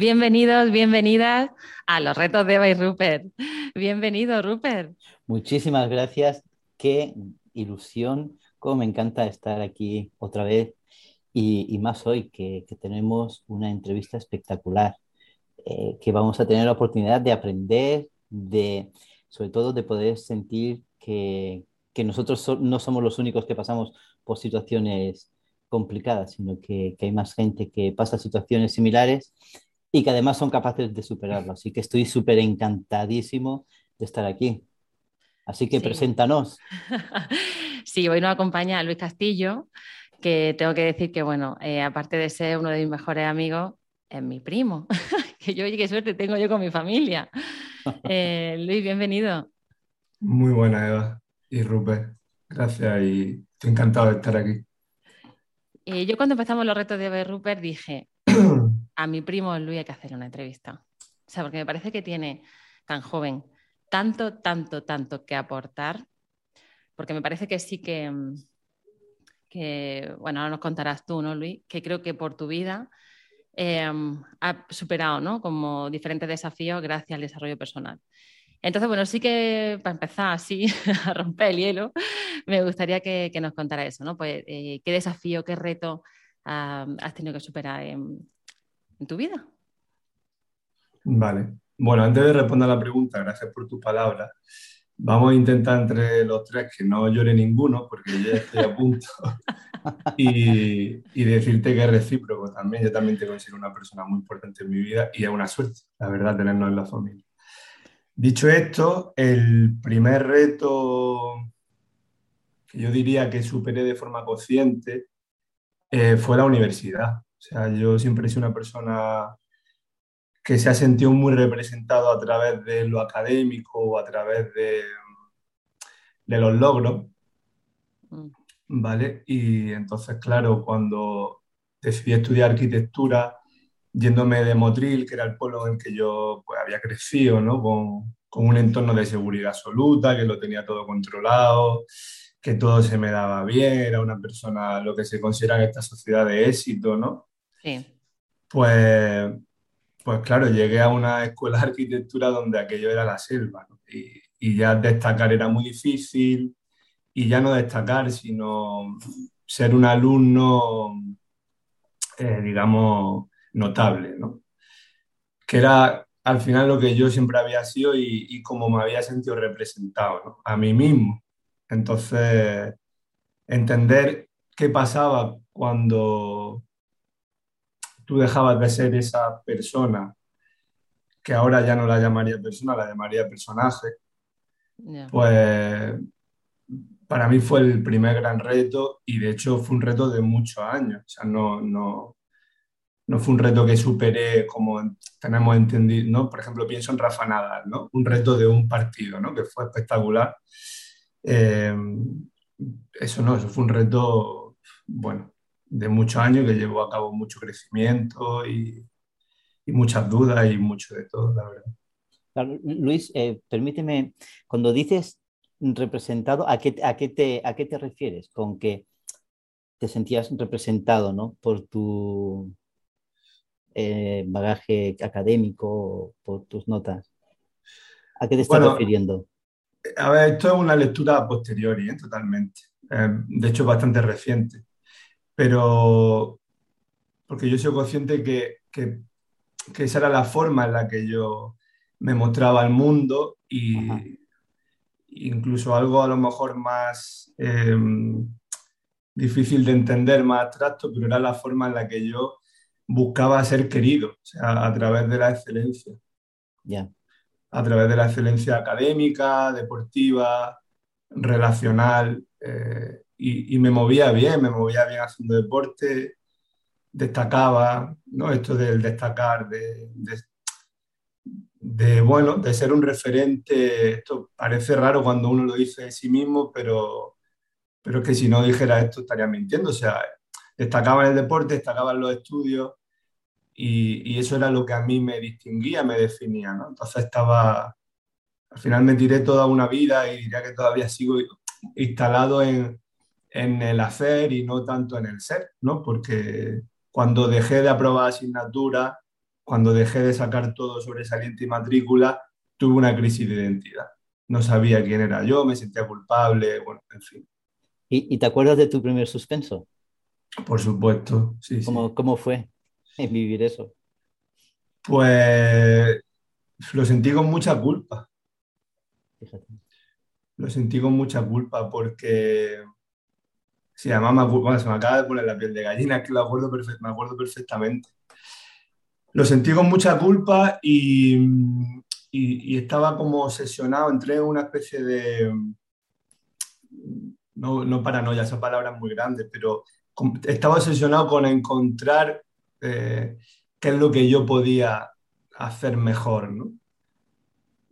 Bienvenidos, bienvenidas a los retos de Eva y Rupert. Bienvenido, Rupert. Muchísimas gracias. Qué ilusión, cómo me encanta estar aquí otra vez y, más hoy que, tenemos una entrevista espectacular, eh, que vamos a tener la oportunidad de aprender, de, sobre todo de poder sentir que, nosotros no somos los únicos que pasamos por situaciones complicadas, sino que, que hay más gente que pasa situaciones similares y que además son capaces de superarlo. Así que estoy súper encantadísimo de estar aquí. Así que preséntanos. sí, hoy nos acompaña Luis Castillo, que tengo que decir que, bueno, eh, aparte de ser uno de mis mejores amigos, es mi primo. que yo, oye, qué suerte tengo yo con mi familia. Eh, Luis, bienvenido. Muy buena, Eva y Rupert. Gracias y estoy encantado de estar aquí. Eh, yo cuando empezamos los retos de Eva y Rupert dije, a mi primo Luis hay que hacer una entrevista. O sea, porque me parece que tiene tan joven tanto, tanto, tanto que aportar, porque me parece que sí que, mm, que bueno, ahora nos contarás tú, ¿no, Luis? Que creo que por tu vida eh, ha superado, ¿no? Como diferentes desafíos gracias al desarrollo personal. Entonces, bueno, sí que para empezar así a romper el hielo, me gustaría que, nos contara eso, ¿no? Pues, eh, ¿qué desafío, qué reto has tenido que superar en tu vida? Vale. Bueno, antes de responder a la pregunta, gracias por tu palabra. Vamos a intentar entre los tres que no llore ninguno, porque yo ya estoy a punto. y, decirte que es recíproco también. Yo también te considero una persona muy importante en mi vida y es una suerte, la verdad, tenernos en la familia. Dicho esto, el primer reto que yo diría que superé de forma consciente eh, fue la universidad. O sea, yo siempre he sido una persona que se ha sentido muy representado a través de lo académico o a través de, de los logros, mm. ¿vale? Y entonces, claro, cuando decidí estudiar arquitectura, yéndome de Motril, que era el pueblo en que yo pues, había crecido, ¿no? Con, con un entorno de seguridad absoluta, que lo tenía todo controlado, que todo se me daba bien, era una persona, lo que se considera en esta sociedad de éxito, ¿no? Sí. Pues pues claro, llegué a una escuela de arquitectura donde aquello era la selva y, ya destacar era muy difícil y ya no destacar, sino ser un alumno, eh, digamos, notable, ¿no? Que era al final lo que yo siempre había sido y, y como me había sentido representado. A mí mismo. Entonces, entender qué pasaba cuando tú dejabas de ser esa persona que ahora ya no la llamaría persona, la llamaría personaje, pues para mí fue el primer gran reto y de hecho fue un reto de muchos años. O sea, no, no, no fue un reto que superé como tenemos entendido, ¿no? Por ejemplo, pienso en Rafa Nadal, ¿no? Un reto de un partido, ¿no? Que fue espectacular. Eh, eso no, eso fue un reto, bueno, de muchos años que llevó a cabo mucho crecimiento y, muchas dudas y mucho de todo, la verdad. Luis, eh, permíteme, cuando dices representado, ¿a qué, a, qué te, ¿a qué te refieres? Con que te sentías representado ¿no? por tu eh, bagaje académico, por tus notas. ¿A qué te estás refiriendo? A ver, esto es una lectura posterior, ¿eh? totalmente. de hecho, bastante reciente pero porque yo soy consciente que, que, esa era la forma en la que yo me mostraba al mundo y incluso algo a lo mejor más em, difícil de entender, más abstracto, pero era la forma en la que yo buscaba ser querido, o sea, a través de la excelencia. Ya. A través de la excelencia académica, deportiva, relacional. Eh, y, me movía bien, me movía bien haciendo deporte, destacaba, ¿no? Esto del destacar, de, de, bueno, de ser un referente. Esto parece raro cuando uno lo dice de sí mismo, pero, pero es que si no dijera esto estaría mintiendo. O sea, destacaba en el deporte, destacaba en los estudios y, y eso era lo que a mí me distinguía, me definía, ¿no? Entonces estaba, al final me tiré toda una vida y diría que todavía sigo instalado en, en el hacer y no tanto en el ser, ¿no? Porque cuando dejé de aprobar asignatura, cuando dejé de sacar todo sobresaliente y matrícula, tuve una crisis de identidad. No sabía quién era yo, me sentía culpable, bueno, en fin. ¿Y, te acuerdas de tu primer suspenso? Por supuesto, sí. ¿Cómo, ¿Cómo fue vivir eso? Pues lo sentí con mucha culpa. Fíjate. Lo sentí con mucha culpa porque Sí, además me, se me acaba de poner la piel de gallina, que lo acuerdo me acuerdo perfectamente. Lo sentí con mucha culpa y, y, estaba como obsesionado, entré en una especie de, no, no paranoia, esa palabra es muy grande, pero estaba obsesionado con encontrar eh, qué es lo que yo podía hacer mejor, ¿no?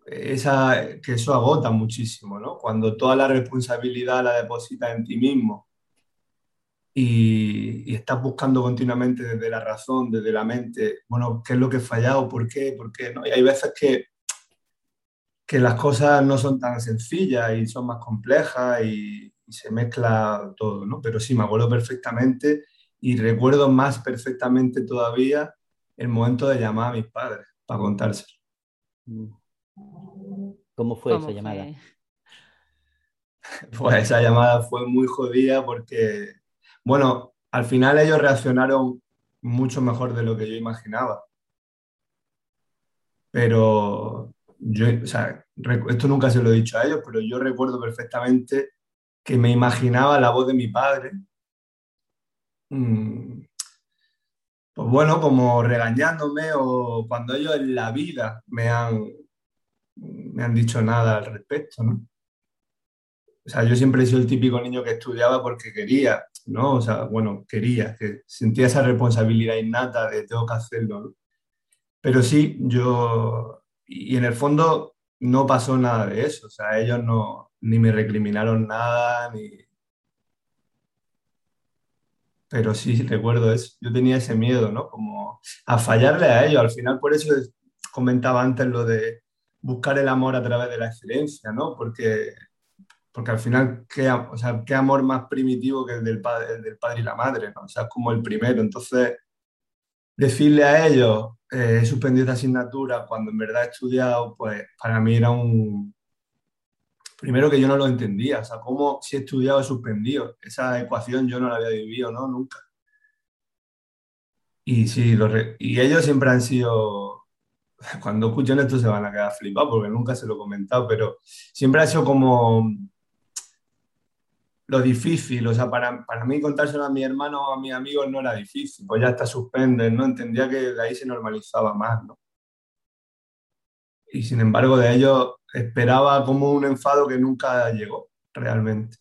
Esa, que eso agota muchísimo, ¿no? Cuando toda la responsabilidad la depositas en ti mismo y, estás buscando continuamente desde la razón, desde la mente, bueno, qué es lo que he fallado, por qué, por qué, ¿no? Y hay veces que, que las cosas no son tan sencillas y son más complejas y, se mezcla todo, ¿no? Pero sí, me acuerdo perfectamente y recuerdo más perfectamente todavía el momento de llamar a mis padres para contárselo. ¿Cómo fue esa llamada? Pues esa llamada fue muy jodida porque bueno, al final ellos reaccionaron mucho mejor de lo que yo imaginaba. Pero yo, o sea, esto nunca se lo he dicho a ellos, pero yo recuerdo perfectamente que me imaginaba la voz de mi padre. Mm, pues bueno, como regañándome o cuando ellos en la vida me han, me han dicho nada al respecto, ¿no? O sea, yo siempre he sido el típico niño que estudiaba porque quería, ¿no? O sea, bueno, quería, que sentía esa responsabilidad innata de tengo que hacerlo. Pero sí, yo, y en el fondo no pasó nada de eso, o sea, ellos no, ni me recriminaron nada, ni... Pero sí, recuerdo eso, yo tenía ese miedo, ¿no? Como a fallarle a ellos, al final por eso comentaba antes lo de buscar el amor a través de la excelencia, ¿no? Porque porque al final, ¿qué, o sea, ¿qué amor más primitivo que el del, padre, del padre y la madre? ¿no? O sea, es como el primero. Entonces, decirle a ellos, eh, he suspendido esta asignatura cuando en verdad he estudiado, pues para mí era un... Primero que yo no lo entendía, o sea, ¿cómo si he estudiado he suspendido? Esa ecuación yo no la había vivido, ¿no? Nunca. Y sí, y ellos siempre han sido, cuando escuchen esto se van a quedar flipados porque nunca se lo he comentado, pero siempre ha sido como lo difícil, o sea, para, para mí contárselo a mi hermano o a mis amigos no era difícil, pues ya está suspenden, ¿no? Entendía que de ahí se normalizaba más, ¿no? Y sin embargo de ellos esperaba como un enfado que nunca llegó, realmente.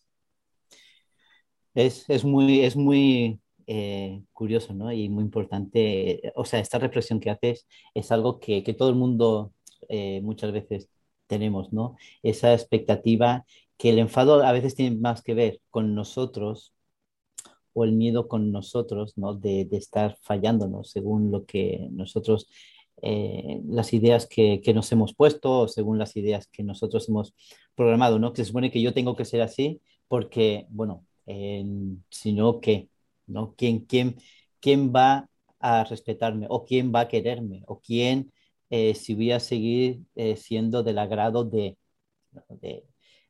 Es, es muy, es muy eh, curioso, ¿no? Y muy importante, o sea, esta reflexión que haces es algo que, que todo el mundo eh, muchas veces tenemos, ¿no? Esa expectativa que el enfado a veces tiene más que ver con nosotros o el miedo con nosotros, ¿no? De, de estar fallándonos según lo que nosotros, eh, las ideas que, que, nos hemos puesto o según las ideas que nosotros hemos programado, ¿no? Que se supone que yo tengo que ser así porque, bueno, si no, ¿qué? ¿No? ¿Quién, quién, ¿Quién va a respetarme o quién va a quererme o quién eh, si voy a seguir eh, siendo del agrado de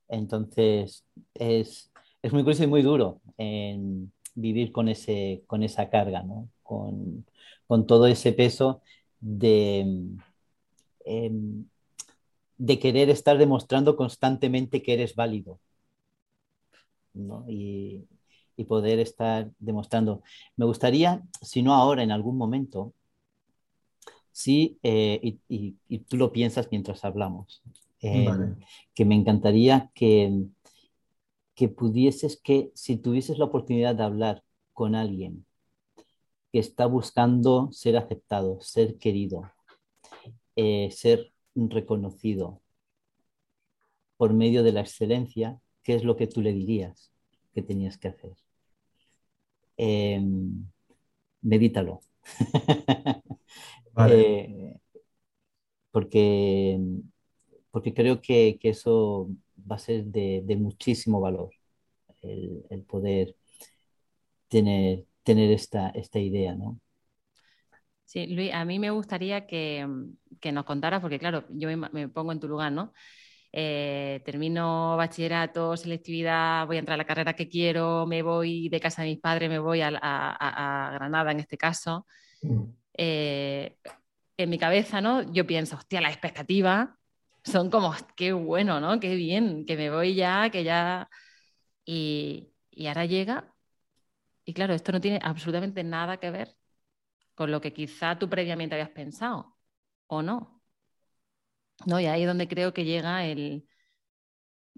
entonces, es, es, muy curioso y muy duro en vivir con, ese, con esa carga, ¿no? con, con, todo ese peso de, em, de querer estar demostrando constantemente que eres válido. ¿no? Y, y poder estar demostrando. Me gustaría, si no ahora, en algún momento, sí, eh, y, y, y, tú lo piensas mientras hablamos, Em, que me encantaría que, que pudieses, que si tuvieses la oportunidad de hablar con alguien que está buscando ser aceptado, ser querido, eh, ser reconocido por medio de la excelencia, ¿qué es lo que tú le dirías que tenías que hacer? Em, medítalo. Eh, porque, porque creo que, eso va a ser de, muchísimo valor, el, poder tener, tener esta, esta idea, ¿no? Sí, Luis, a mí me gustaría que, nos contaras, porque claro, yo me, pongo en tu lugar, ¿no? Eh, termino bachillerato, selectividad, voy a entrar a la carrera que quiero, me voy de casa de mis padres, me voy a, Granada en este caso. Mm. Eh, en mi cabeza, ¿no? Yo pienso, hostia, las expectativas son como, qué bueno, ¿no? Qué bien, que me voy ya, que ya... Y, y ahora llega, y claro, esto no tiene absolutamente nada que ver con lo que quizá tú previamente habías pensado, ¿o no? ¿No? Y ahí es donde creo que llega el,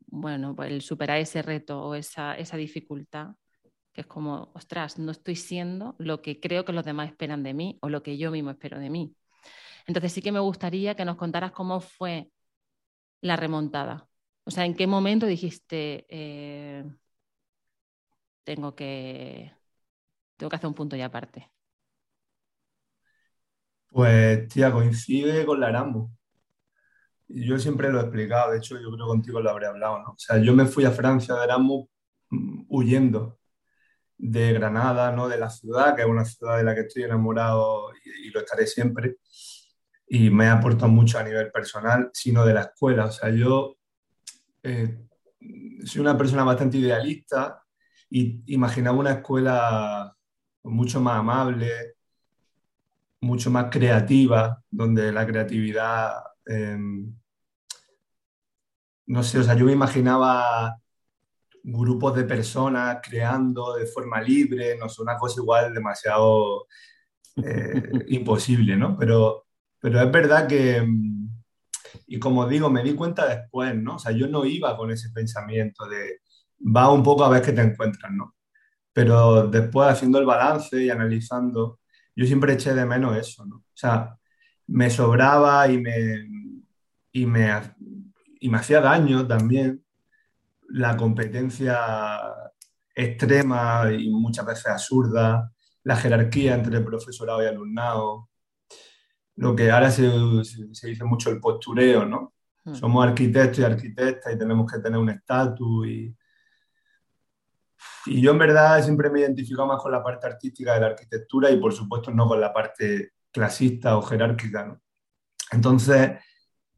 bueno, pues el superar ese reto o esa, esa dificultad, que es como, ostras, no estoy siendo lo que creo que los demás esperan de mí o lo que yo mismo espero de mí. Entonces sí que me gustaría que nos contaras cómo fue la remontada. O sea, ¿en qué momento dijiste, eh, tengo, que, tengo que hacer un punto y aparte? Pues, tía, coincide con la Erasmus. Yo siempre lo he explicado, de hecho, yo creo que contigo lo habré hablado, ¿no? O sea, yo me fui a Francia de Erasmus mm, huyendo de Granada, ¿no? De la ciudad, que es una ciudad de la que estoy enamorado y, lo estaré siempre. Y me ha aportado mucho a nivel personal, sino de la escuela. O sea, yo eh, soy una persona bastante idealista y imaginaba una escuela mucho más amable, mucho más creativa, donde la creatividad, em, no sé, o sea, yo me imaginaba grupos de personas creando de forma libre, no sé, una cosa igual demasiado eh, imposible, ¿no? Pero, pero es verdad que, y como digo, me di cuenta después, ¿no? O sea, yo no iba con ese pensamiento de va un poco a ver qué te encuentras, ¿no? Pero después haciendo el balance y analizando, yo siempre eché de menos eso, ¿no? O sea, me sobraba y me, y me, y me hacía daño también la competencia extrema y muchas veces absurda, la jerarquía entre profesorado y alumnado, lo que ahora se, se dice mucho el postureo, ¿no? Hmm. Somos arquitectos y arquitectas y tenemos que tener un estatus y, y yo en verdad siempre me he identificado más con la parte artística de la arquitectura y por supuesto no con la parte clasista o jerárquica. Entonces,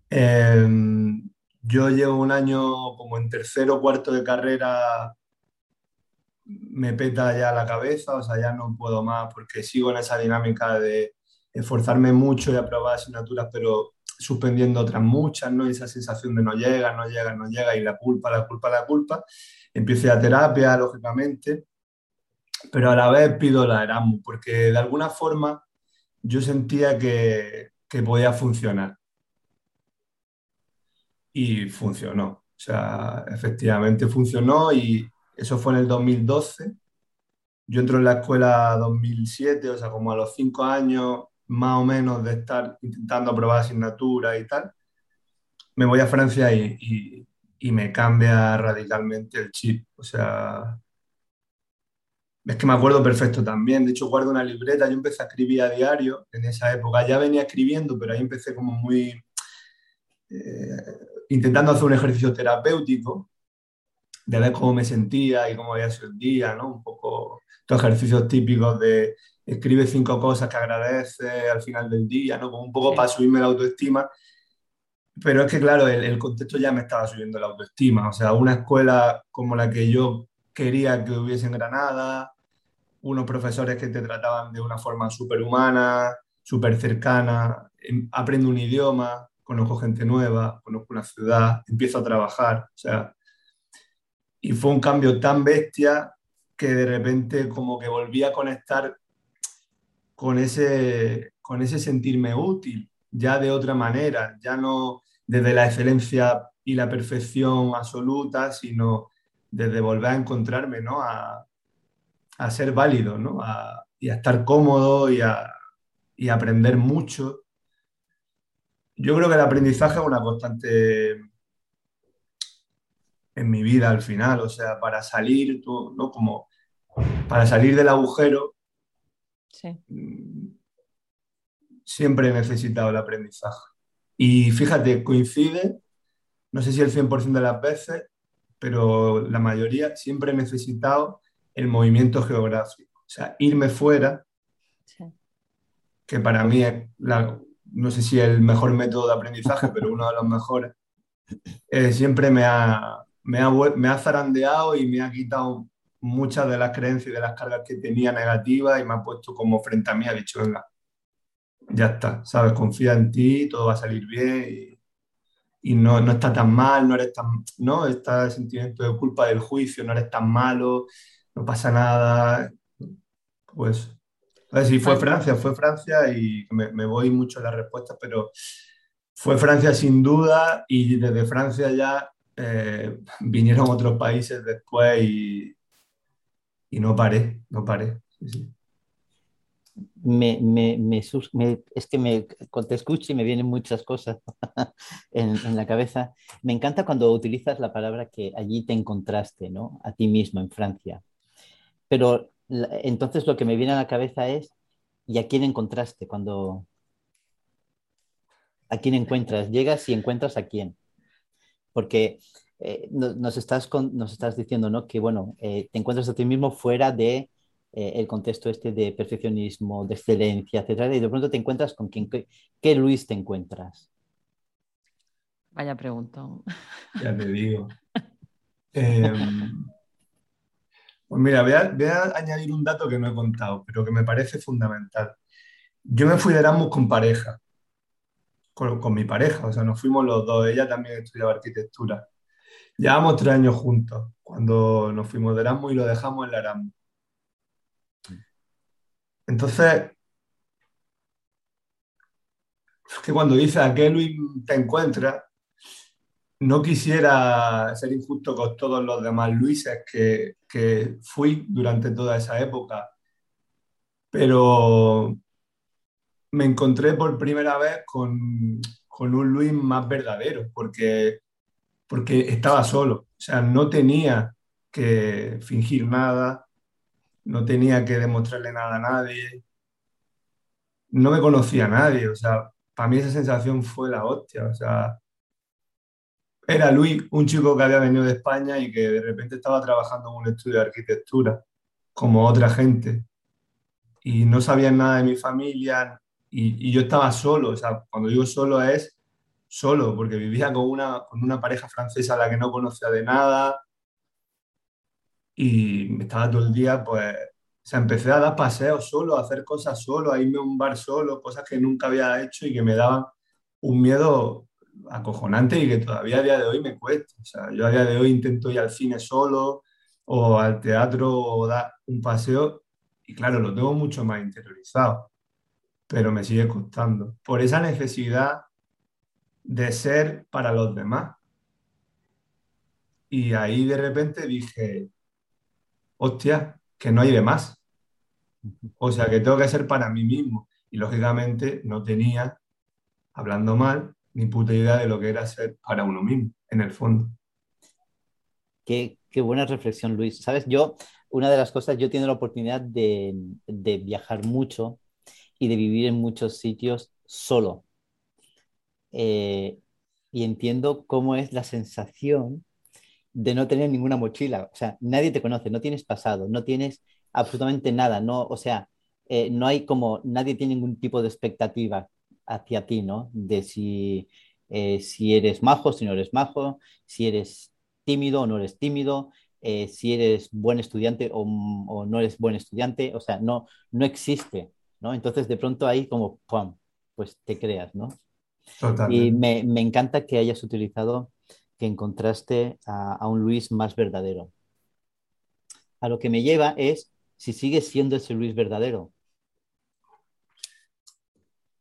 em, yo llevo un año como en tercero o cuarto de carrera, me peta ya la cabeza, o sea, ya no puedo más porque sigo en esa dinámica de esforzarme mucho y aprobar asignaturas, pero suspendiendo otras muchas, ¿no? Y esa sensación de no llega, no llega, no llega, y la culpa, la culpa, la culpa. Empecé a terapia, lógicamente, pero a la vez pido la Erasmus, porque de alguna forma yo sentía que, que podía funcionar. Y funcionó. O sea, efectivamente funcionó y eso fue en el 2012. Yo entro en la escuela 2007, o sea, como a los cinco años más o menos de estar intentando aprobar asignatura y tal, me voy a Francia y, y me cambia radicalmente el chip. O sea, es que me acuerdo perfecto también. De hecho, guardo una libreta. Yo empecé a escribir a diario en esa época. Ya venía escribiendo, pero ahí empecé como muy... Eh, intentando hacer un ejercicio terapéutico de ver cómo me sentía y cómo había sido el día, ¿no? Un poco estos ejercicios típicos de escribe cinco cosas que agradeces al final del día, ¿no? Como un poco para subirme la autoestima pero es que, claro, el, contexto ya me estaba subiendo la autoestima. O sea, una escuela como la que yo quería que hubiese en Granada, unos profesores que te trataban de una forma súper humana, súper cercana, em, aprendo un idioma, conozco gente nueva, conozco una ciudad, empiezo a trabajar. O sea, y fue un cambio tan bestia que de repente como que volví a conectar con ese, con ese sentirme útil ya de otra manera, ya no desde la excelencia y la perfección absoluta, sino desde volver a encontrarme, ¿no? A, ser válido, ¿no? y a estar cómodo y a, aprender mucho. yo creo que el aprendizaje es una constante en mi vida al final, o sea, para salir, ¿no? Como para salir del agujero, mm, siempre he necesitado el aprendizaje. Y fíjate, coincide, no sé si el 100% de las veces, pero la mayoría siempre he necesitado el movimiento geográfico. O sea, irme fuera, que para mí es, no sé si el mejor método de aprendizaje, pero uno de los mejores, eh, siempre me ha, me ha, me ha zarandeado y me ha quitado muchas de las creencias y de las cargas que tenía negativas y me ha puesto como frente a mí, ha dicho, venga, ya está, ¿sabes? Confía en ti, todo va a salir bien y, no, no, está tan mal, no eres tan, no, está el sentimiento de culpa del juicio, no eres tan malo, no pasa nada, pues, a ver si fue Francia, fue Francia y me, me voy mucho en la respuesta, pero fue Francia sin duda y desde Francia ya eh, vinieron otros países después y, y no paré, no paré. Me, me, me, es que me, cuando te escucho y me vienen muchas cosas en, en, la cabeza. Me encanta cuando utilizas la palabra que allí te encontraste, ¿no? A ti mismo en Francia. Pero entonces lo que me viene a la cabeza es, ¿y a quién encontraste cuando... ¿A quién encuentras? Llegas y encuentras a quién. Porque eh, nos, estás nos estás diciendo ¿no? que bueno, eh, te encuentras a ti mismo fuera de eh, el contexto este de perfeccionismo, de excelencia, etcétera, y de pronto te encuentras con quién, qué, Luis te encuentras. Vaya pregunta. Ya te digo. Pues mira, voy a, añadir un dato que no he contado, pero que me parece fundamental. Yo me fui de Erasmus con pareja, con, con, mi pareja, o sea, nos fuimos los dos, ella también estudiaba arquitectura. Llevamos tres años juntos, cuando nos fuimos de Erasmus y lo dejamos en la Erasmus. Entonces, es que cuando dice a qué Luis te encuentras, no quisiera ser injusto con todos los demás Luises que, que fui durante toda esa época, pero me encontré por primera vez con, con un Luis más verdadero, porque porque estaba solo, o sea, no tenía que fingir nada, no tenía que demostrarle nada a nadie, no me conocía a nadie, o sea, para mí esa sensación fue la hostia, o sea, era Luis, un chico que había venido de España y que de repente estaba trabajando en un estudio de arquitectura, como otra gente, y no sabía nada de mi familia, y, y yo estaba solo, o sea, cuando digo solo es solo, porque vivía con una, con una pareja francesa a la que no conocía de nada y estaba todo el día, pues, o empecé a dar paseos solo, a hacer cosas solo, a irme a un bar solo, cosas que nunca había hecho y que me daban un miedo acojonante y que todavía a día de hoy me cuesta. O sea, yo a día de hoy intento ir al cine solo o al teatro o dar un paseo y claro, lo tengo mucho más interiorizado, pero me sigue costando. Por esa necesidad de ser para los demás. Y ahí de repente dije, hostia, que no hay de más. O sea, que tengo que ser para mí mismo. Y lógicamente no tenía, hablando mal, ni puta idea de lo que era ser para uno mismo, en el fondo. Qué, qué buena reflexión, Luis. Sabes, yo, una de las cosas, yo tengo la oportunidad de, de viajar mucho y de vivir en muchos sitios solo. Eh, y entiendo cómo es la sensación de no tener ninguna mochila. O sea, nadie te conoce, no tienes pasado, no tienes absolutamente nada, no, o sea, eh, no hay como, nadie tiene ningún tipo de expectativa hacia ti, ¿no? De si, eh, si eres majo, si no eres majo, si eres tímido o no eres tímido, si eres buen estudiante o, o, no eres buen estudiante, o sea, no, no existe, ¿no? Entonces de pronto ahí como, ¡pum! pues te creas, ¿no? Y me, encanta que hayas utilizado, que encontraste a, un Luis más verdadero. A lo que me lleva es si sigues siendo ese Luis verdadero.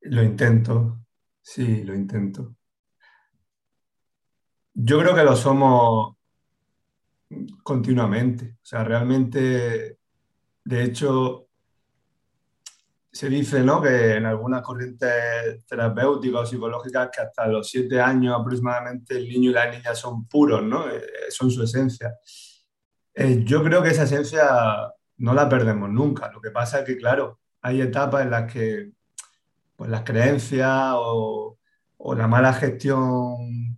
Lo intento, sí, lo intento. Yo creo que lo somos continuamente. O sea, realmente, de hecho, se dice, ¿no? Que en algunas corrientes terapéuticas o psicológicas que hasta los siete años aproximadamente el niño y la niña son puros, ¿no? Eh, son su esencia. Eh, yo creo que esa esencia no la perdemos nunca. Lo que pasa es que, claro, hay etapas en las que pues, las creencias o, la mala gestión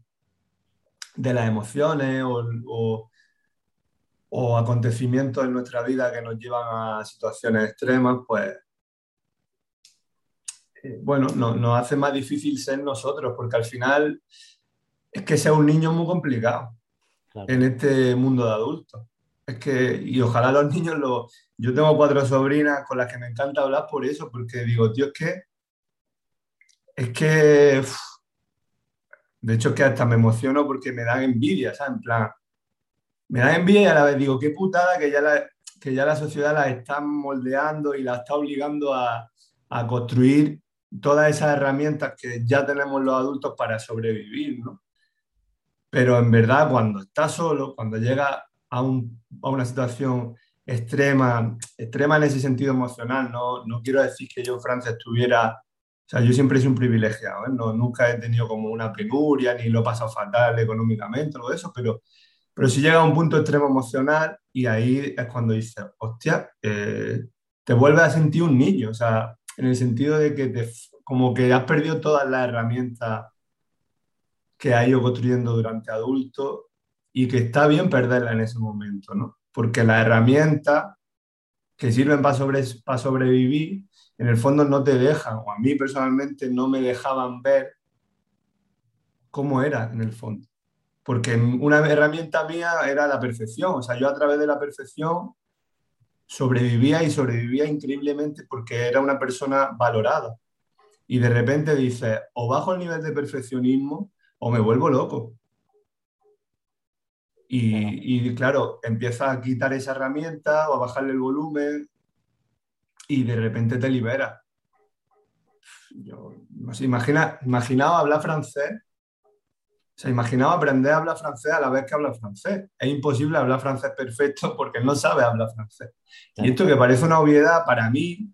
de las emociones o, o acontecimientos en nuestra vida que nos llevan a situaciones extremas, pues bueno, nos hace más difícil ser nosotros, porque al final es que ser un niño muy complicado en este mundo de adultos. Es que, y ojalá los niños lo... Yo tengo cuatro sobrinas con las que me encanta hablar por eso, porque digo, tío, es que... Es que... de hecho, es que hasta me emociono porque me dan envidia, ¿sabes? En plan, me da envidia y a la vez digo, qué putada que ya la, que ya la sociedad la está moldeando y la está obligando a, a construir todas esas herramientas que ya tenemos los adultos para sobrevivir, ¿no? Pero en verdad, cuando estás solo, cuando llega a, una situación extrema, extrema en ese sentido emocional, no, no quiero decir que yo en Francia estuviera, o sea, yo siempre sido un privilegiado, ¿eh? no, nunca he tenido como una penuria, ni lo he pasado fatal económicamente, todo eso, pero, pero si llega a un punto extremo emocional y ahí es cuando dices, hostia, eh, te vuelves a sentir un niño, o sea, en el sentido de que te, como que has perdido todas las herramientas que has ido construyendo durante adulto y que está bien perderla en ese momento, ¿no? Porque las herramientas que sirven para, sobre, para sobrevivir, en el fondo no te dejan, o a mí personalmente no me dejaban ver cómo era en el fondo. Porque una herramienta mía era la perfección, o sea, yo a través de la perfección sobrevivía y sobrevivía increíblemente porque era una persona valorada. Y de repente dices, o bajo el nivel de perfeccionismo o me vuelvo loco. Y, claro, empieza a quitar esa herramienta o a bajarle el volumen y de repente te libera. Yo, no sé, imagina, imaginaba hablar francés se imaginaba aprender a hablar francés a la vez que habla francés. Es imposible hablar francés perfecto porque no sabe hablar francés. Y esto que parece una obviedad, para mí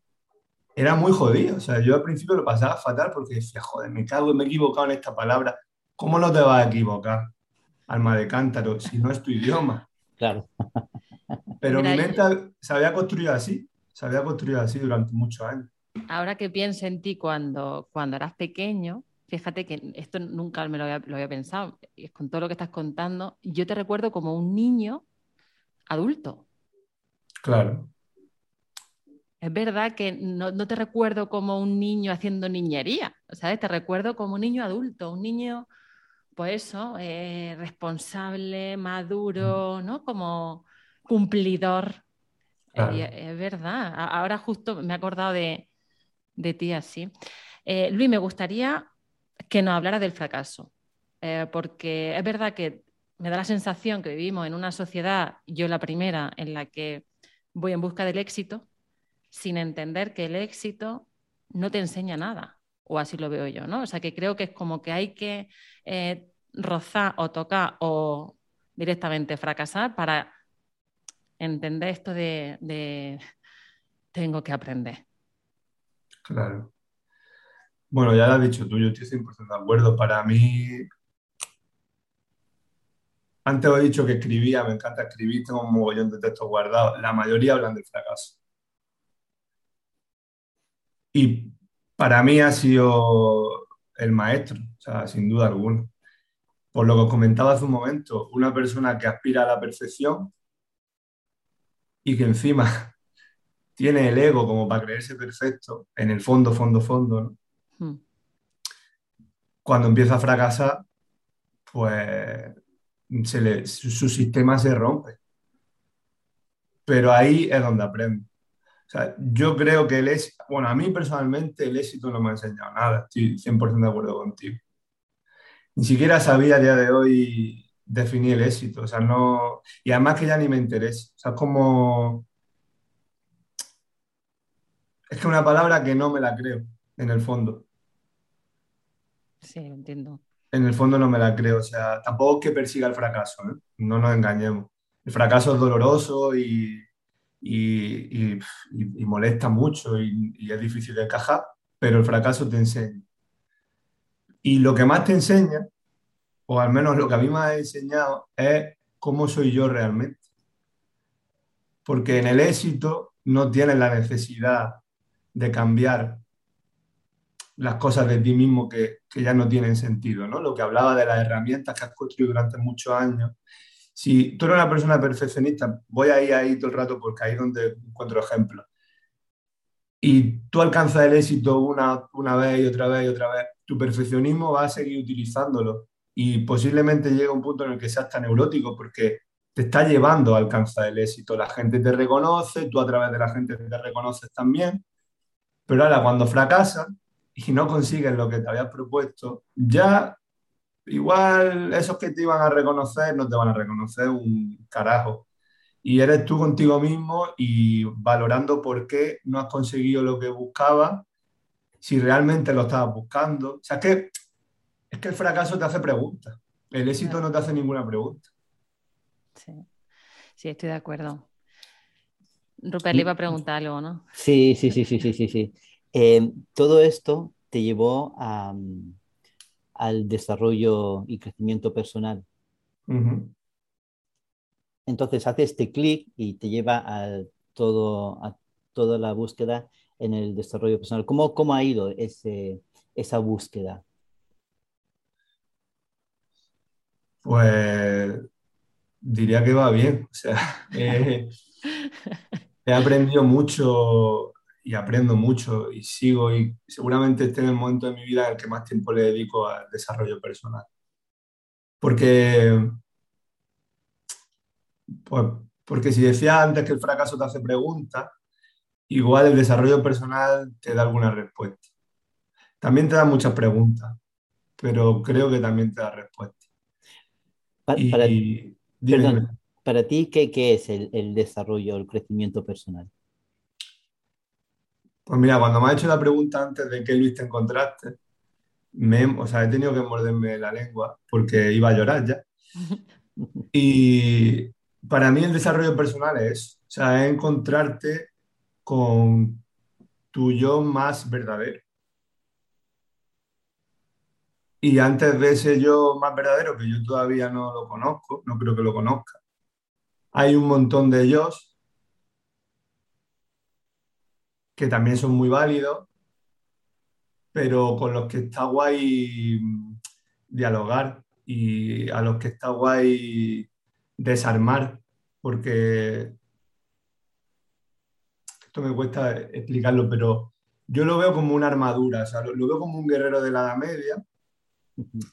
era muy jodido. O sea, yo al principio lo pasaba fatal porque decía, joder, me cago, me he equivocado en esta palabra. ¿Cómo no te vas a equivocar, alma de cántaro, si no es tu idioma? Claro. Pero mi mente se había construido así, se había construido así durante muchos años. Ahora que pienso en ti cuando, cuando eras pequeño, Fíjate que esto nunca me lo había, pensado. Es con todo lo que estás contando, yo te recuerdo como un niño adulto. Claro. Es verdad que no, te recuerdo como un niño haciendo niñería, ¿sabes? Te recuerdo como un niño adulto, un niño, pues eso, eh, responsable, maduro, ¿no? Como cumplidor. es verdad. Ahora justo me he acordado de, ti así. Eh, Luis, me gustaría que nos hablara del fracaso. Eh, porque es verdad que me da la sensación que vivimos en una sociedad, yo la primera, en la que voy en busca del éxito, sin entender que el éxito no te enseña nada, o así lo veo yo, ¿no? O sea, que creo que es como que hay que eh, rozar o tocar o directamente fracasar para entender esto de tengo que aprender. Claro. Bueno, ya lo has dicho tú, yo estoy 100% de acuerdo. Para mí, antes he dicho que escribía, me encanta escribir, tengo un mogollón de textos guardados. La mayoría hablan del fracaso. Y para mí ha sido el maestro, o sea, sin duda alguna. Por lo que os comentaba hace un momento, una persona que aspira a la perfección y que encima tiene el ego como para creerse perfecto, en el fondo, fondo, fondo, ¿no? Hmm. Cuando empieza a fracasar, pues su, sistema se rompe. Pero ahí es donde aprende. yo creo que el éxito, bueno, a mí personalmente el éxito no me ha enseñado nada, estoy 100% de acuerdo contigo. Ni siquiera sabía a día de hoy definir el éxito, o sea, no, y además que ya ni me interesa, o sea, es como, es que una palabra que no me la creo, en el fondo. Sí, entiendo. En el fondo no me la creo, o sea, tampoco que persiga el fracaso, ¿eh? no nos engañemos. El fracaso es doloroso y, y, molesta mucho y, y, es difícil de encajar, pero el fracaso te enseña. Y lo que más te enseña, o al menos lo que a mí me ha enseñado, es cómo soy yo realmente. Porque en el éxito no tienes la necesidad de cambiar las cosas de ti mismo que, que, ya no tienen sentido, ¿no? Lo que hablaba de las herramientas que has construido durante muchos años. Si tú eres una persona perfeccionista, voy a ir ahí todo el rato porque ahí es donde encuentro ejemplos. Y tú alcanzas el éxito una, una vez y otra vez y otra vez, tu perfeccionismo va a seguir utilizándolo y posiblemente llega un punto en el que seas tan neurótico porque te está llevando a alcanzar el éxito. La gente te reconoce, tú a través de la gente te reconoces también, pero ahora cuando fracasas, y no consigues lo que te habías propuesto, ya igual esos que te iban a reconocer no te van a reconocer un carajo. Y eres tú contigo mismo y valorando por qué no has conseguido lo que buscabas, si realmente lo estabas buscando. O sea, es que, es que el fracaso te hace preguntas, el éxito no te hace ninguna pregunta. Sí, sí estoy de acuerdo. Rupert le iba a preguntar algo, ¿no? Sí, sí, sí, sí, sí, sí. sí. Eh, todo esto te llevó al desarrollo y crecimiento personal. Entonces hace este clic y te lleva a, todo, a toda la búsqueda en el desarrollo personal. ¿Cómo, cómo ha ido ese, esa búsqueda? Pues diría que va bien. O sea, he aprendido mucho y aprendo mucho y sigo y seguramente esté en el momento de mi vida en el que más tiempo le dedico al desarrollo personal. Porque, pues, porque si decía antes que el fracaso te hace preguntas, igual el desarrollo personal te da alguna respuesta. También te da muchas preguntas, pero creo que también te da respuesta. Para, para, ti, ¿qué, qué es el, el desarrollo, el crecimiento personal? Pues mira, cuando me ha hecho la pregunta antes de qué Luis te encontraste, me, o sea, he tenido que morderme la lengua porque iba a llorar ya. Y para mí el desarrollo personal es, o sea, es encontrarte con tu yo más verdadero. Y antes de ese yo más verdadero, que yo todavía no lo conozco, no creo que lo conozca, hay un montón de ellos que también son muy válidos, pero con los que está guay dialogar y a los que está guay desarmar, porque esto me cuesta explicarlo, pero yo lo veo como una armadura, o sea, lo, veo como un guerrero de la Edad Media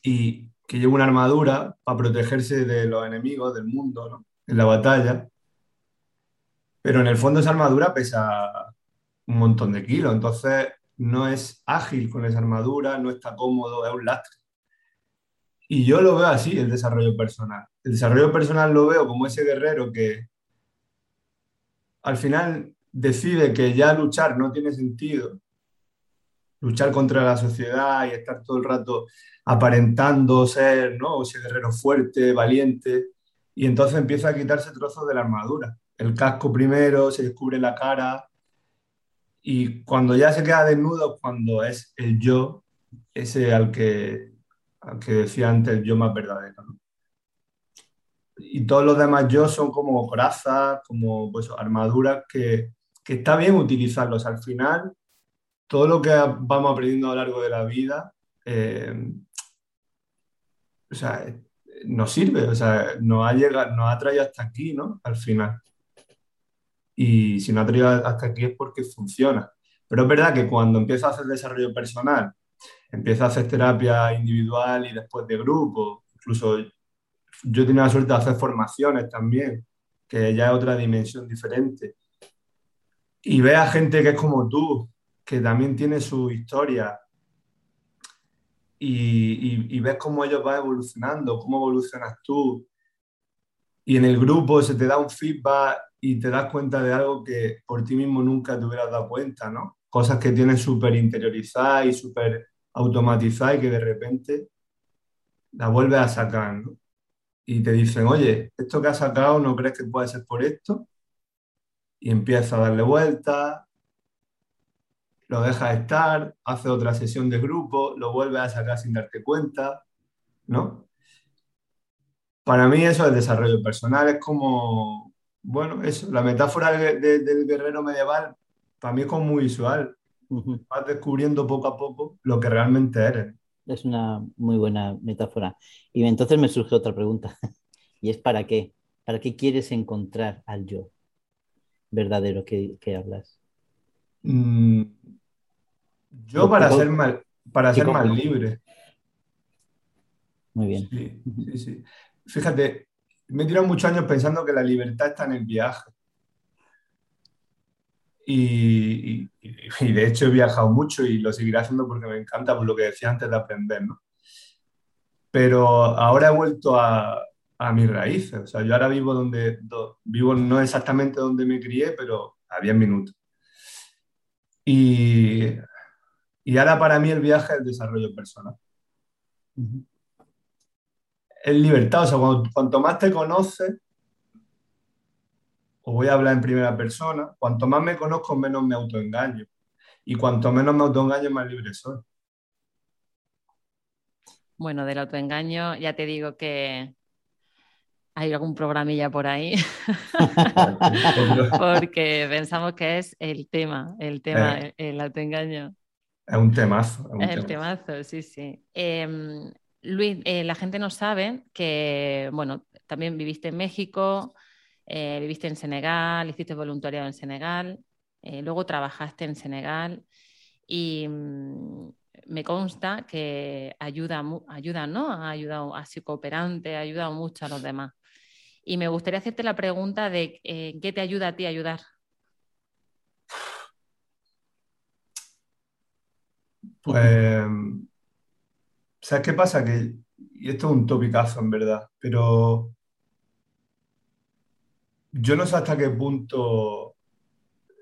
y que lleva una armadura para protegerse de los enemigos del mundo, En la batalla. Pero en el fondo esa armadura pesa un montón de kilos, entonces no es ágil con esa armadura, no está cómodo, es un lastre. Y yo lo veo así, el desarrollo personal. El desarrollo personal lo veo como ese guerrero que al final decide que ya luchar no tiene sentido, luchar contra la sociedad y estar todo el rato aparentando ser, ¿no? Ese guerrero fuerte, valiente, y entonces empieza a quitarse trozos de la armadura. El casco primero, se descubre la cara, y cuando ya se queda desnudo, cuando es el yo, ese al que, al que decía antes, el yo más verdadero. Y todos los demás yo son como corazas, como pues, armaduras que, que está bien utilizarlos. Al final, todo lo que vamos aprendiendo a lo largo de la vida, eh, o sea, nos sirve, o sea, nos ha, llegado, nos ha traído hasta aquí, ¿no? Al final y si no ha traído hasta aquí es porque funciona. Pero es verdad que cuando empieza a hacer desarrollo personal, empieza a hacer terapia individual y después de grupo, incluso yo he tenido la suerte de hacer formaciones también, que ya es otra dimensión diferente. Y ve a gente que es como tú, que también tiene su historia, y, y, ves cómo ellos van evolucionando, cómo evolucionas tú. Y en el grupo se te da un feedback y te das cuenta de algo que por ti mismo nunca te hubieras dado cuenta, ¿no? Cosas que tienes súper interiorizadas y súper automatizadas y que de repente las vuelves a sacar, ¿no? Y te dicen, oye, esto que has sacado, ¿no crees que puede ser por esto? y empieza a darle vueltas, lo deja estar, hace otra sesión de grupo, lo vuelve a sacar sin darte cuenta, ¿no? Para mí eso es desarrollo personal, es como, bueno, eso, la metáfora del guerrero medieval, para mí es como muy visual. Vas descubriendo poco a poco lo que realmente eres. Es una muy buena metáfora. Y entonces me surge otra pregunta, y es ¿para qué? ¿Para qué quieres encontrar al yo verdadero que, hablas? Mm, yo para ser, más, para ser más libre. Muy bien. Sí, sí, Fíjate, me he tirado muchos años pensando que la libertad está en el viaje. Y, de hecho he viajado mucho y lo seguiré haciendo porque me encanta, por lo que decía antes de aprender, ¿no? Pero ahora he vuelto a, a mis raíces. O sea, yo ahora vivo donde, vivo no exactamente donde me crié, pero a 10 minutos. Y, y ahora para mí el viaje es el desarrollo personal. Es libertad, o sea, cuanto más te conoces, o voy a hablar en primera persona, cuanto más me conozco, menos me autoengaño. Y cuanto menos me autoengaño, más libre soy. Bueno, del autoengaño ya te digo que hay algún programilla por ahí, porque pensamos que es el tema, el tema, eh. el, autoengaño. Es un temazo. Es el temazo. sí, sí. Em, Luis, eh, la gente no sabe que, bueno, también viviste en México, eh, viviste en Senegal, hiciste voluntariado en Senegal, luego trabajaste en Senegal y mm, me consta que ayuda, ayuda ¿no? Ha ayudado, a sido cooperante, ha ayudado mucho a los demás. Y me gustaría hacerte la pregunta de eh, qué te ayuda a ti a ayudar. Pues, ¿sabes qué pasa? Que, y esto es un topicazo en verdad, pero yo no sé hasta qué punto,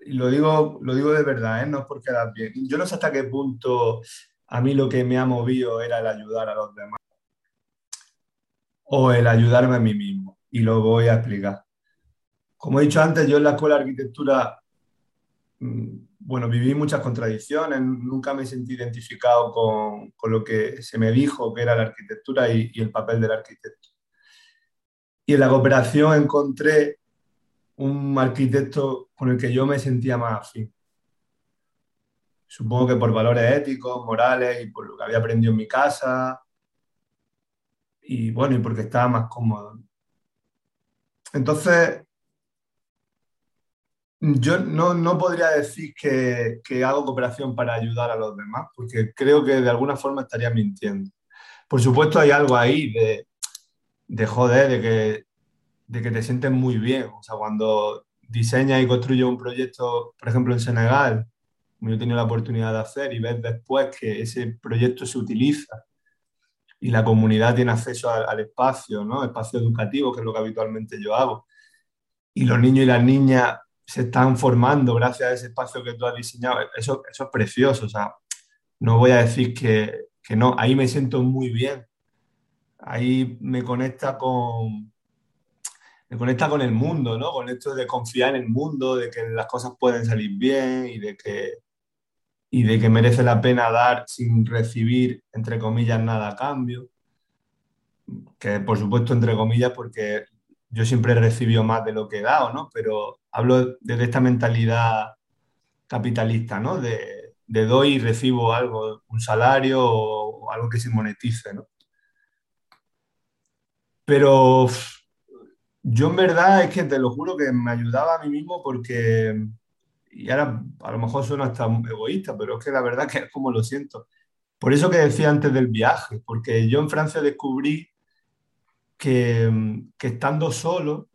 y lo digo, lo digo de verdad, ¿eh? no es porque quedar bien, yo no sé hasta qué punto a mí lo que me ha movido era el ayudar a los demás o el ayudarme a mí mismo y lo voy a explicar. Como he dicho antes, yo en la escuela de arquitectura, mm, bueno, viví muchas contradicciones, nunca me sentí identificado con, con lo que se me dijo que era la arquitectura y, y el papel del arquitecto. Y en la cooperación encontré un arquitecto con el que yo me sentía más afín. Supongo que por valores éticos, morales y por lo que había aprendido en mi casa. Y bueno, y porque estaba más cómodo. Entonces, yo no, podría decir que, hago cooperación para ayudar a los demás, porque creo que de alguna forma estaría mintiendo. Por supuesto hay algo ahí de, de joder, de que, de que te sientes muy bien. O sea, cuando diseñas y construyes un proyecto, por ejemplo, en Senegal, como yo he tenido la oportunidad de hacer, y ves después que ese proyecto se utiliza y la comunidad tiene acceso al, espacio, ¿no? Espacio educativo, que es lo que habitualmente yo hago. Y los niños y las niñas se están formando gracias a ese espacio que tú has diseñado. Eso, eso es precioso, o sea, no voy a decir que, que no, ahí me siento muy bien. Ahí me conecta con, me conecta con el mundo, ¿no? Con esto de confiar en el mundo, de que las cosas pueden salir bien y de que, y de que merece la pena dar sin recibir, entre comillas, nada a cambio. Que por supuesto, entre comillas, porque yo siempre he recibido más de lo que he dado, ¿no? Pero hablo de esta mentalidad capitalista, ¿no? De, de doy y recibo algo, un salario o, algo que se monetice, ¿no? Pero yo en verdad es que te lo juro que me ayudaba a mí mismo porque y ahora a lo mejor suena hasta egoísta, pero es que la verdad que es como lo siento. Por eso que decía antes del viaje, porque yo en Francia descubrí que, que estando solo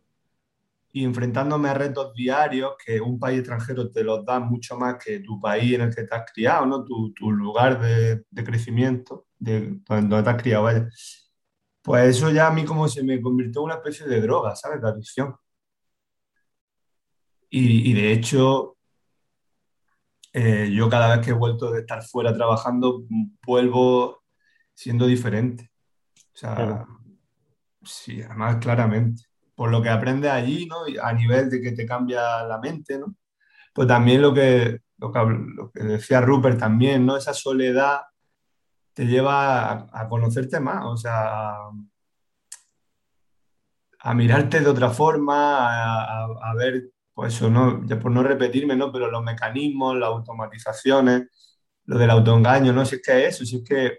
y enfrentándome a retos diarios que un país extranjero te los da mucho más que tu país en el que te has criado, ¿no? tu, tu lugar de, de crecimiento, de, donde te has criado, vaya. Pues eso ya a mí como se me convirtió en una especie de droga, ¿sabes? De adicción. Y, y de hecho, eh, yo cada vez que he vuelto de estar fuera trabajando, vuelvo siendo diferente. O sea, sí, además claramente. por lo que aprendes allí, ¿no? A nivel de que te cambia la mente, ¿no? Pues también lo que, lo que, decía Rupert también, ¿no? Esa soledad te lleva a, conocerte más, o sea, a, mirarte de otra forma, a, ver, pues eso, ¿no? Ya por no repetirme, ¿no? Pero los mecanismos, las automatizaciones, lo del autoengaño, ¿no? Si es que es eso, si es que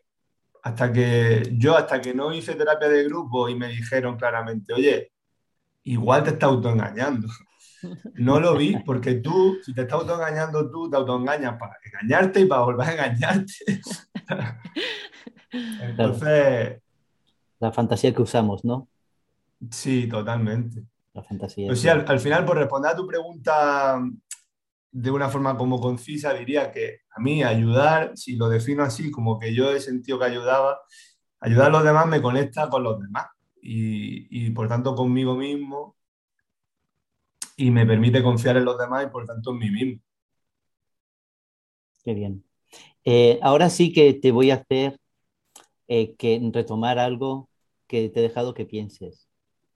hasta que yo, hasta que no hice terapia de grupo y me dijeron claramente, oye, igual te está autoengañando. No lo vi porque tú, si te estás autoengañando tú, te autoengañas para engañarte y para volver a engañarte. Entonces... La fantasía que usamos, ¿no? Sí, totalmente. La fantasía. Pues sí, al, final, por responder a tu pregunta de una forma como concisa, diría que a mí ayudar, si lo defino así, como que yo he sentido que ayudaba, ayudar a los demás me conecta con los demás y, y por tanto conmigo mismo y me permite confiar en los demás y por tanto en mí mismo. Qué bien. Eh, ahora sí que te voy a hacer eh, que retomar algo que te he dejado que pienses,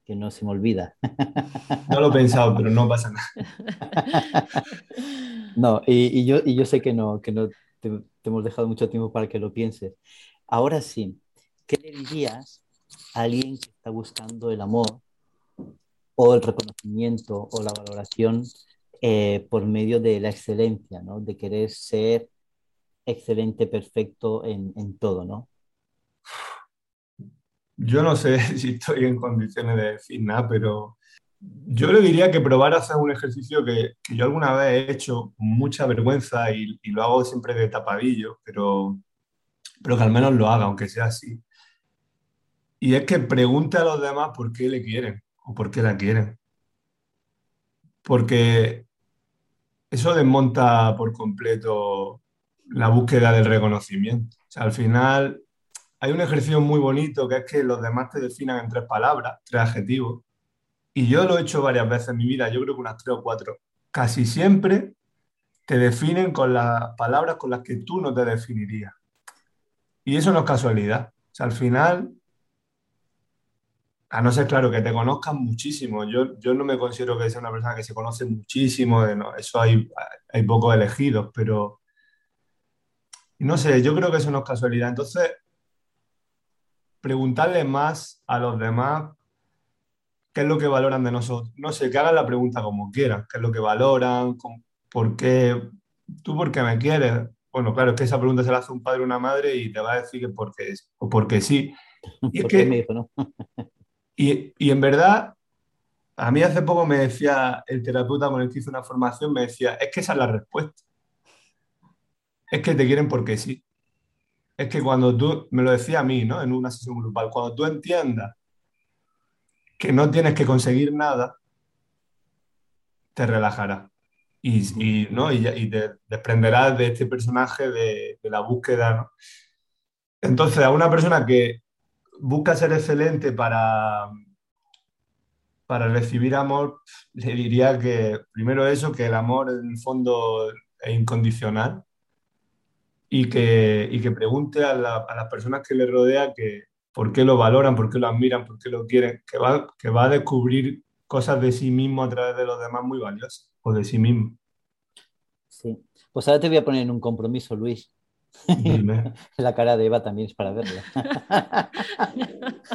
que no se me olvida. No lo he pensado, pero no pasa nada. No, y, yo, y yo sé que no, que no te, te, hemos dejado mucho tiempo para que lo pienses. Ahora sí, ¿qué le dirías a alguien que está buscando el amor o el reconocimiento o la valoración eh, por medio de la excelencia, ¿no? De querer ser excelente, perfecto en, en, todo, ¿no? Yo no sé si estoy en condiciones de decir nada, pero yo le diría que probar a hacer un ejercicio que, yo alguna vez he hecho mucha vergüenza y, y, lo hago siempre de tapadillo, pero, pero que al menos lo haga, aunque sea así. Y es que pregunte a los demás por qué le quieren o por qué la quieren. Porque eso desmonta por completo la búsqueda del reconocimiento. O sea, al final hay un ejercicio muy bonito que es que los demás te definan en tres palabras, tres adjetivos. Y yo lo he hecho varias veces en mi vida, yo creo que unas tres o cuatro. Casi siempre te definen con las palabras con las que tú no te definirías. Y eso no es casualidad. O sea, al final a no ser, claro, que te conozcan muchísimo. Yo, yo no me considero que sea una persona que se conoce muchísimo, de no, eso hay, hay pocos elegidos, pero no sé, yo creo que eso no es casualidad. Entonces, preguntarle más a los demás qué es lo que valoran de nosotros. No sé, que hagan la pregunta como quieran, qué es lo que valoran, por qué, tú por qué me quieres. Bueno, claro, es que esa pregunta se la hace un padre o una madre y te va a decir que porque, o porque sí. Y es que, me dijo, ¿no? Y, y, en verdad, a mí hace poco me decía el terapeuta con el que hice una formación, me decía, es que esa es la respuesta. Es que te quieren porque sí. Es que cuando tú, me lo decía a mí, ¿no? En una sesión grupal, cuando tú entiendas que no tienes que conseguir nada, te relajarás. Y, y, ¿no? y, y te desprenderás de este personaje de, de la búsqueda, ¿no? Entonces, a una persona que busca ser excelente para, para recibir amor, le diría que primero eso, que el amor en el fondo es incondicional y que, y que pregunte a, a las personas que le rodean que por qué lo valoran, por qué lo admiran, por qué lo quieren, que va, que va a descubrir cosas de sí mismo a través de los demás muy valiosas o de sí mismo. Sí, pues ahora te voy a poner en un compromiso, Luis. La cara de Eva también es para verla.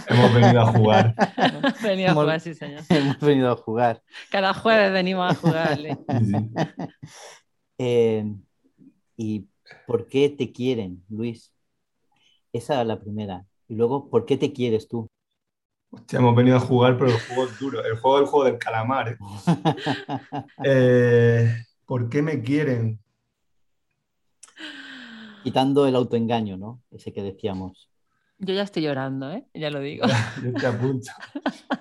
Hemos venido a jugar. Hemos venido a jugar, sí, señor. Hemos venido a jugar. Cada jueves venimos a jugarle. Eh, ¿Y por qué te quieren, Luis? Esa es la primera. Y luego, ¿por qué te quieres tú? Hostia, hemos venido a jugar, pero el juego es duro. El juego es el juego del calamar. ¿eh? eh, ¿Por qué me quieren? Quitando el autoengaño, ¿no? Ese que decíamos. Yo ya estoy llorando, ¿eh? Ya lo digo. Yo te apunto.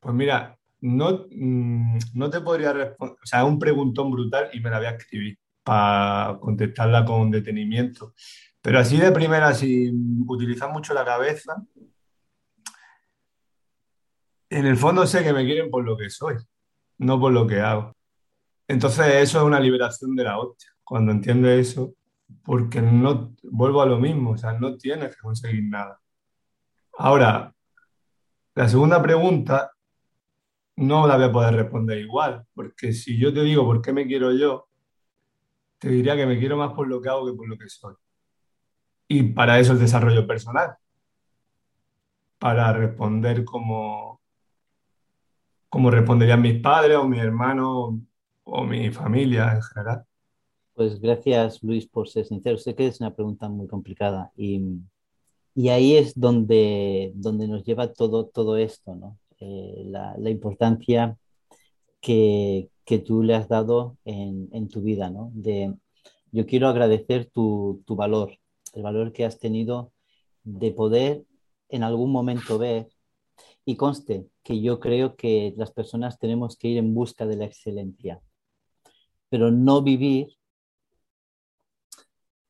Pues mira, no, mm, no te podría responder, o sea, es un preguntón brutal y me la voy a escribir para contestarla con detenimiento. Pero así de primera, sin utilizar mucho la cabeza, en el fondo sé que me quieren por lo que soy, no por lo que hago. Entonces eso es una liberación de la hostia, cuando entiendes eso, porque no, vuelvo a lo mismo, o sea, no tienes que conseguir nada. Ahora, La segunda pregunta no la voy a poder responder igual, porque si yo te digo por qué me quiero yo, te diría que me quiero más por lo que hago que por lo que soy. Y para eso el desarrollo personal, para responder como, como responderían mis padres o mis hermanos o mi familia en general. Pues gracias Luis por ser sincero. Sé que es una pregunta muy complicada y, y ahí es donde, donde nos lleva todo, todo esto, ¿no? Eh, la, importancia que, que, tú le has dado en, en, tu vida, ¿no? De, yo quiero agradecer tu, tu valor, el valor que has tenido de poder en algún momento ver y conste que yo creo que las personas tenemos que ir en busca de la excelencia, pero no vivir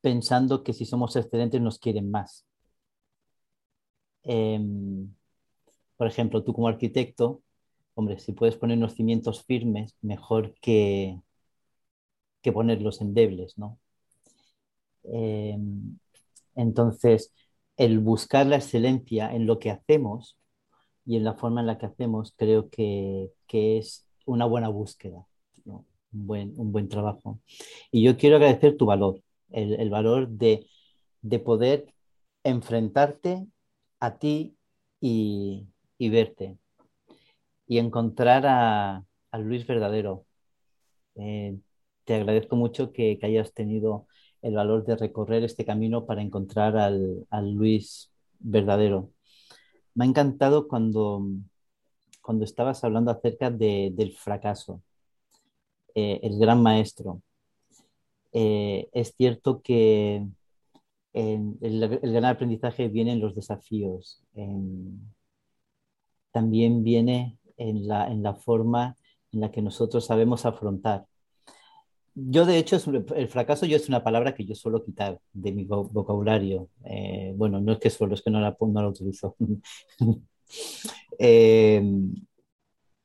pensando que si somos excelentes nos quieren más. Eh, por ejemplo, tú como arquitecto, hombre, si puedes poner unos cimientos firmes, mejor que, que ponerlos endebles, ¿no? Eh, entonces, el buscar la excelencia en lo que hacemos y en la forma en la que hacemos, creo que, que es una buena búsqueda, ¿no? un, buen, un buen trabajo. Y yo quiero agradecer tu valor, el, el valor de, de poder enfrentarte a ti y, y verte y encontrar a, Luis verdadero. Eh, te agradezco mucho que, hayas tenido el valor de recorrer este camino para encontrar al, Luis verdadero. Me ha encantado cuando, cuando estabas hablando acerca del fracaso, eh, el gran maestro. Eh, es cierto que el, gran aprendizaje viene en los desafíos, también viene en la, en la forma en la que nosotros sabemos afrontar. Yo, de hecho, el fracaso yo es una palabra que yo suelo quitar de mi vocabulario. Eh, bueno, no es que suelo, es que no la, no la utilizo. eh,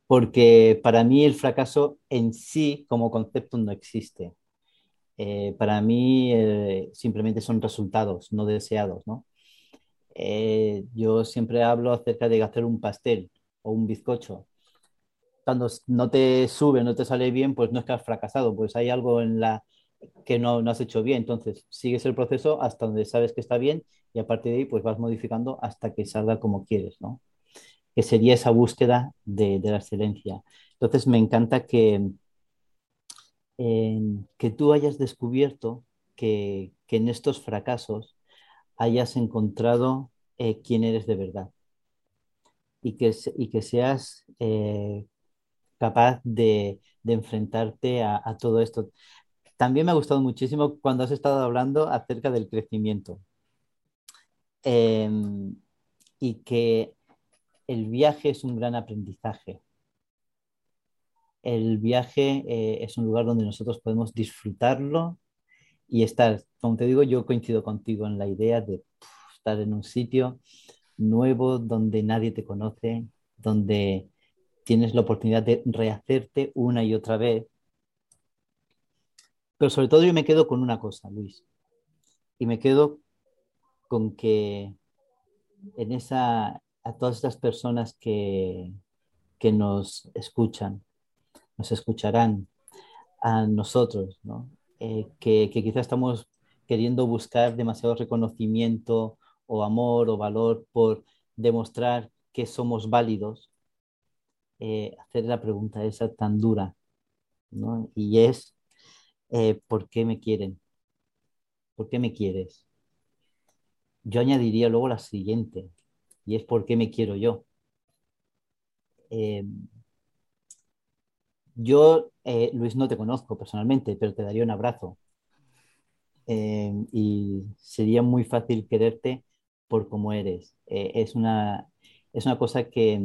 porque para mí el fracaso en sí como concepto no existe. Eh, para mí eh, simplemente son resultados no deseados, ¿no? Eh, yo siempre hablo acerca de hacer un pastel o un bizcocho. Cuando no te sube, no te sale bien, pues no es que has fracasado, pues hay algo en la que no, has hecho bien. Entonces, sigues el proceso hasta donde sabes que está bien y a partir de ahí, pues vas modificando hasta que salga como quieres, ¿no? Que sería esa búsqueda de, de la excelencia. Entonces, me encanta que, que tú hayas descubierto que, que en estos fracasos hayas encontrado eh, quién eres de verdad y que, y que seas eh, capaz de, de enfrentarte a, todo esto. También me ha gustado muchísimo cuando has estado hablando acerca del crecimiento eh, y que el viaje es un gran aprendizaje. El viaje eh, es un lugar donde nosotros podemos disfrutarlo y estar, como te digo, yo coincido contigo en la idea de estar en un sitio nuevo donde nadie te conoce, donde tienes la oportunidad de rehacerte una y otra vez. Pero sobre todo yo me quedo con una cosa, Luis, y me quedo con que en esa, a todas estas personas que, que nos escuchan, nos escucharán a nosotros, ¿no? Eh, que, que quizás estamos queriendo buscar demasiado reconocimiento o amor o valor por demostrar que somos válidos, eh, hacer la pregunta esa tan dura, ¿no? Y es, eh, ¿por qué me quieren? ¿Por qué me quieres? Yo añadiría luego la siguiente, y es ¿por qué me quiero yo? Yo, Luis, no te conozco personalmente, pero te daría un abrazo eh, y sería muy fácil quererte por cómo eres. Eh, es, una, es una cosa que,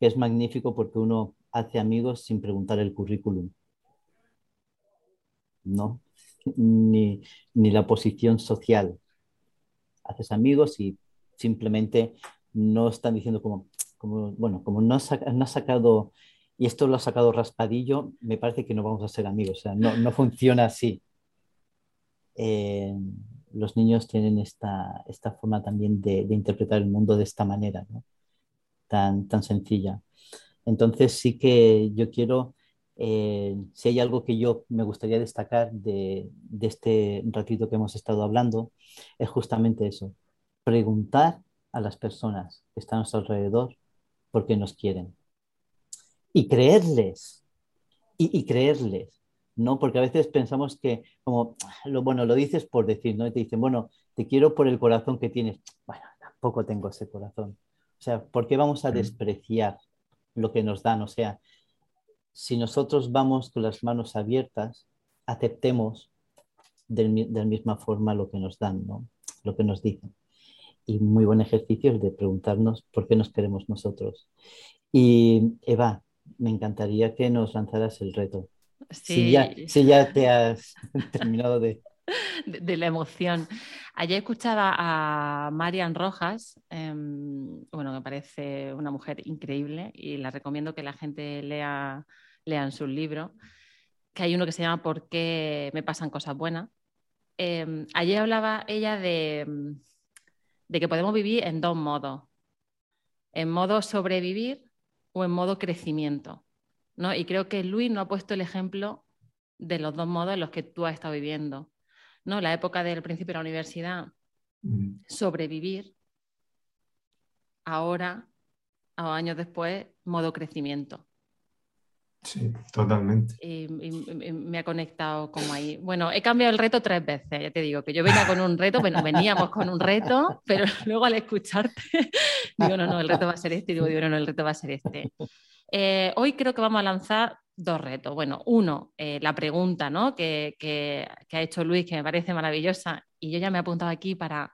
es magnífico porque uno hace amigos sin preguntar el currículum. ¿No? Ni, ni la posición social. Haces amigos y simplemente no están diciendo como, como bueno, como no has, no sacado, y esto lo ha sacado raspadillo, me parece que no vamos a ser amigos. O sea, no, no funciona así. Eh, los niños tienen esta, esta forma también de, interpretar el mundo de esta manera. tan, tan sencilla. Entonces sí que yo quiero, eh, si hay algo que yo me gustaría destacar de, de este ratito que hemos estado hablando, es justamente eso, preguntar a las personas que están a nuestro alrededor por qué nos quieren. Y creerles, y, y creerles, ¿no? Porque a veces pensamos que, como, lo, bueno, lo dices por decir, ¿no? Y te dicen, bueno, te quiero por el corazón que tienes. Bueno, tampoco tengo ese corazón. O sea, ¿por qué vamos a despreciar lo que nos dan? O sea, si nosotros vamos con las manos abiertas, aceptemos de, la misma forma lo que nos dan, ¿no? Lo que nos dicen. Y muy buen ejercicio es de preguntarnos por qué nos queremos nosotros. Y Eva, me encantaría que nos lanzaras el reto. Si, ya, si ya te has terminado de, de, la emoción. Ayer escuchaba a Marian Rojas, em, bueno, me parece una mujer increíble y la recomiendo que la gente lea lean sus libros, que hay uno que se llama ¿Por qué me pasan cosas buenas? Em, ayer hablaba ella de, de que podemos vivir en dos modos, en modo sobrevivir o en modo crecimiento. ¿no? Y creo que Luis no ha puesto el ejemplo de los dos modos en los que tú has estado viviendo. ¿no? La época del principio de la universidad, sobrevivir, ahora, a años después, modo crecimiento. Sí, totalmente. Y, me ha conectado como ahí. Bueno, he cambiado el reto tres veces, ya te digo, que yo venía con un reto, bueno, veníamos con un reto, pero luego al escucharte, digo, no, no, el reto va a ser este, y digo, no, no, el reto va a ser este. Eh, hoy creo que vamos a lanzar dos retos. Bueno, uno, eh, la pregunta ¿no? que, ha hecho Luis, que me parece maravillosa, y yo ya me he apuntado aquí para,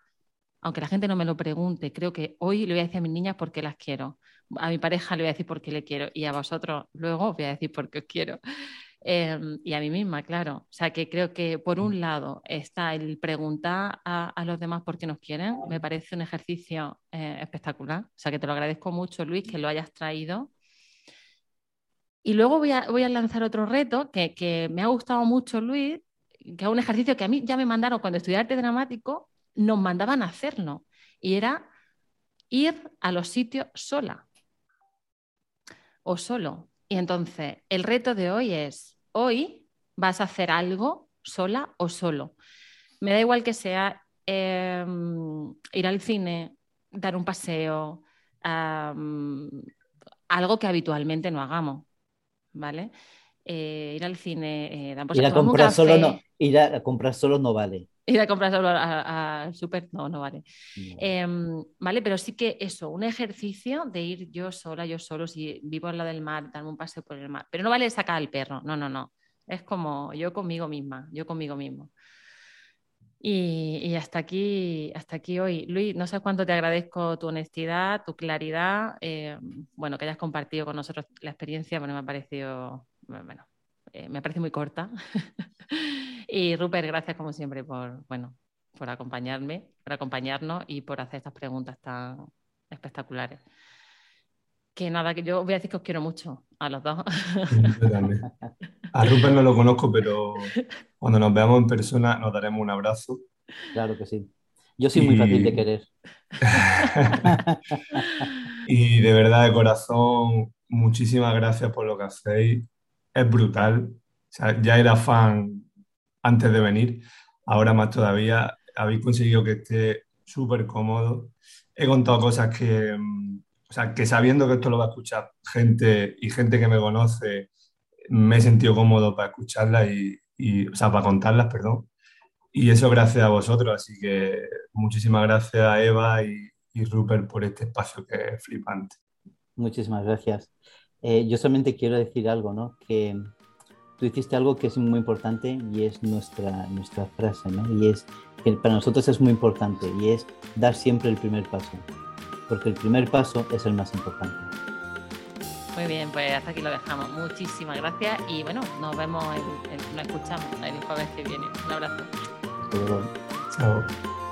aunque la gente no me lo pregunte, creo que hoy le voy a decir a mis niñas por qué las quiero. A mi pareja le voy a decir por qué le quiero, y a vosotros luego os voy a decir por qué os quiero. Em, y a mí misma, claro. O sea, que creo que por un lado está el preguntar a, los demás por qué nos quieren. Me parece un ejercicio eh, espectacular. O sea, que te lo agradezco mucho, Luis, que lo hayas traído y luego voy a, voy a lanzar otro reto que, me ha gustado mucho, Luis, que es un ejercicio que a mí ya me mandaron cuando estudié arte dramático, nos mandaban a hacerlo. Y era ir a los sitios sola o solo. Y entonces, el reto de hoy es, hoy vas a hacer algo sola o solo. Me da igual que sea em, ir al cine, dar un paseo, algo que habitualmente no hagamos. ¿vale? Eh, ir al cine, eh, ir a comprar solo no, ir a comprar solo no vale. Ir a comprar solo al súper, no, no vale. Em, vale, pero sí que eso, un ejercicio de ir yo sola, yo solo, si vivo al lado del mar, darme un paseo por el mar. Pero no vale sacar al perro, no, no, no. Es como yo conmigo misma, yo conmigo mismo. Y, hasta aquí, hasta aquí hoy. Luis, no sé cuánto te agradezco tu honestidad, tu claridad, eh, bueno, que hayas compartido con nosotros la experiencia, bueno, me ha parecido, bueno, eh, me parece muy corta. y Rupert, gracias como siempre por, bueno, por acompañarme, por acompañarnos y por hacer estas preguntas tan espectaculares. Que nada, que yo voy a decir que os quiero mucho a los dos. A Rupert no lo conozco, pero cuando nos veamos en persona nos daremos un abrazo. Claro que sí. Yo soy muy fácil de querer. y de verdad, de corazón, muchísimas gracias por lo que hacéis. Es brutal. ya era fan antes de venir, ahora más todavía. Habéis conseguido que esté súper cómodo. He contado cosas que, mm, o sea, que sabiendo que esto lo va a escuchar gente y gente que me conoce, me he sentido cómodo para escucharlas y, o sea, para contarlas, perdón. Y eso gracias a vosotros, así que muchísimas gracias a Eva y, y Rupert por este espacio que es flipante. Muchísimas gracias. Eh, yo solamente quiero decir algo, ¿no? Que tú hiciste algo que es muy importante y es nuestra, nuestra frase, ¿no? Y es que para nosotros es muy importante y es dar siempre el primer paso, porque el primer paso es el más importante. Muy bien, pues hasta aquí lo dejamos. Muchísimas gracias y bueno, nos vemos, nos escuchamos el jueves que viene. Un abrazo. Chao.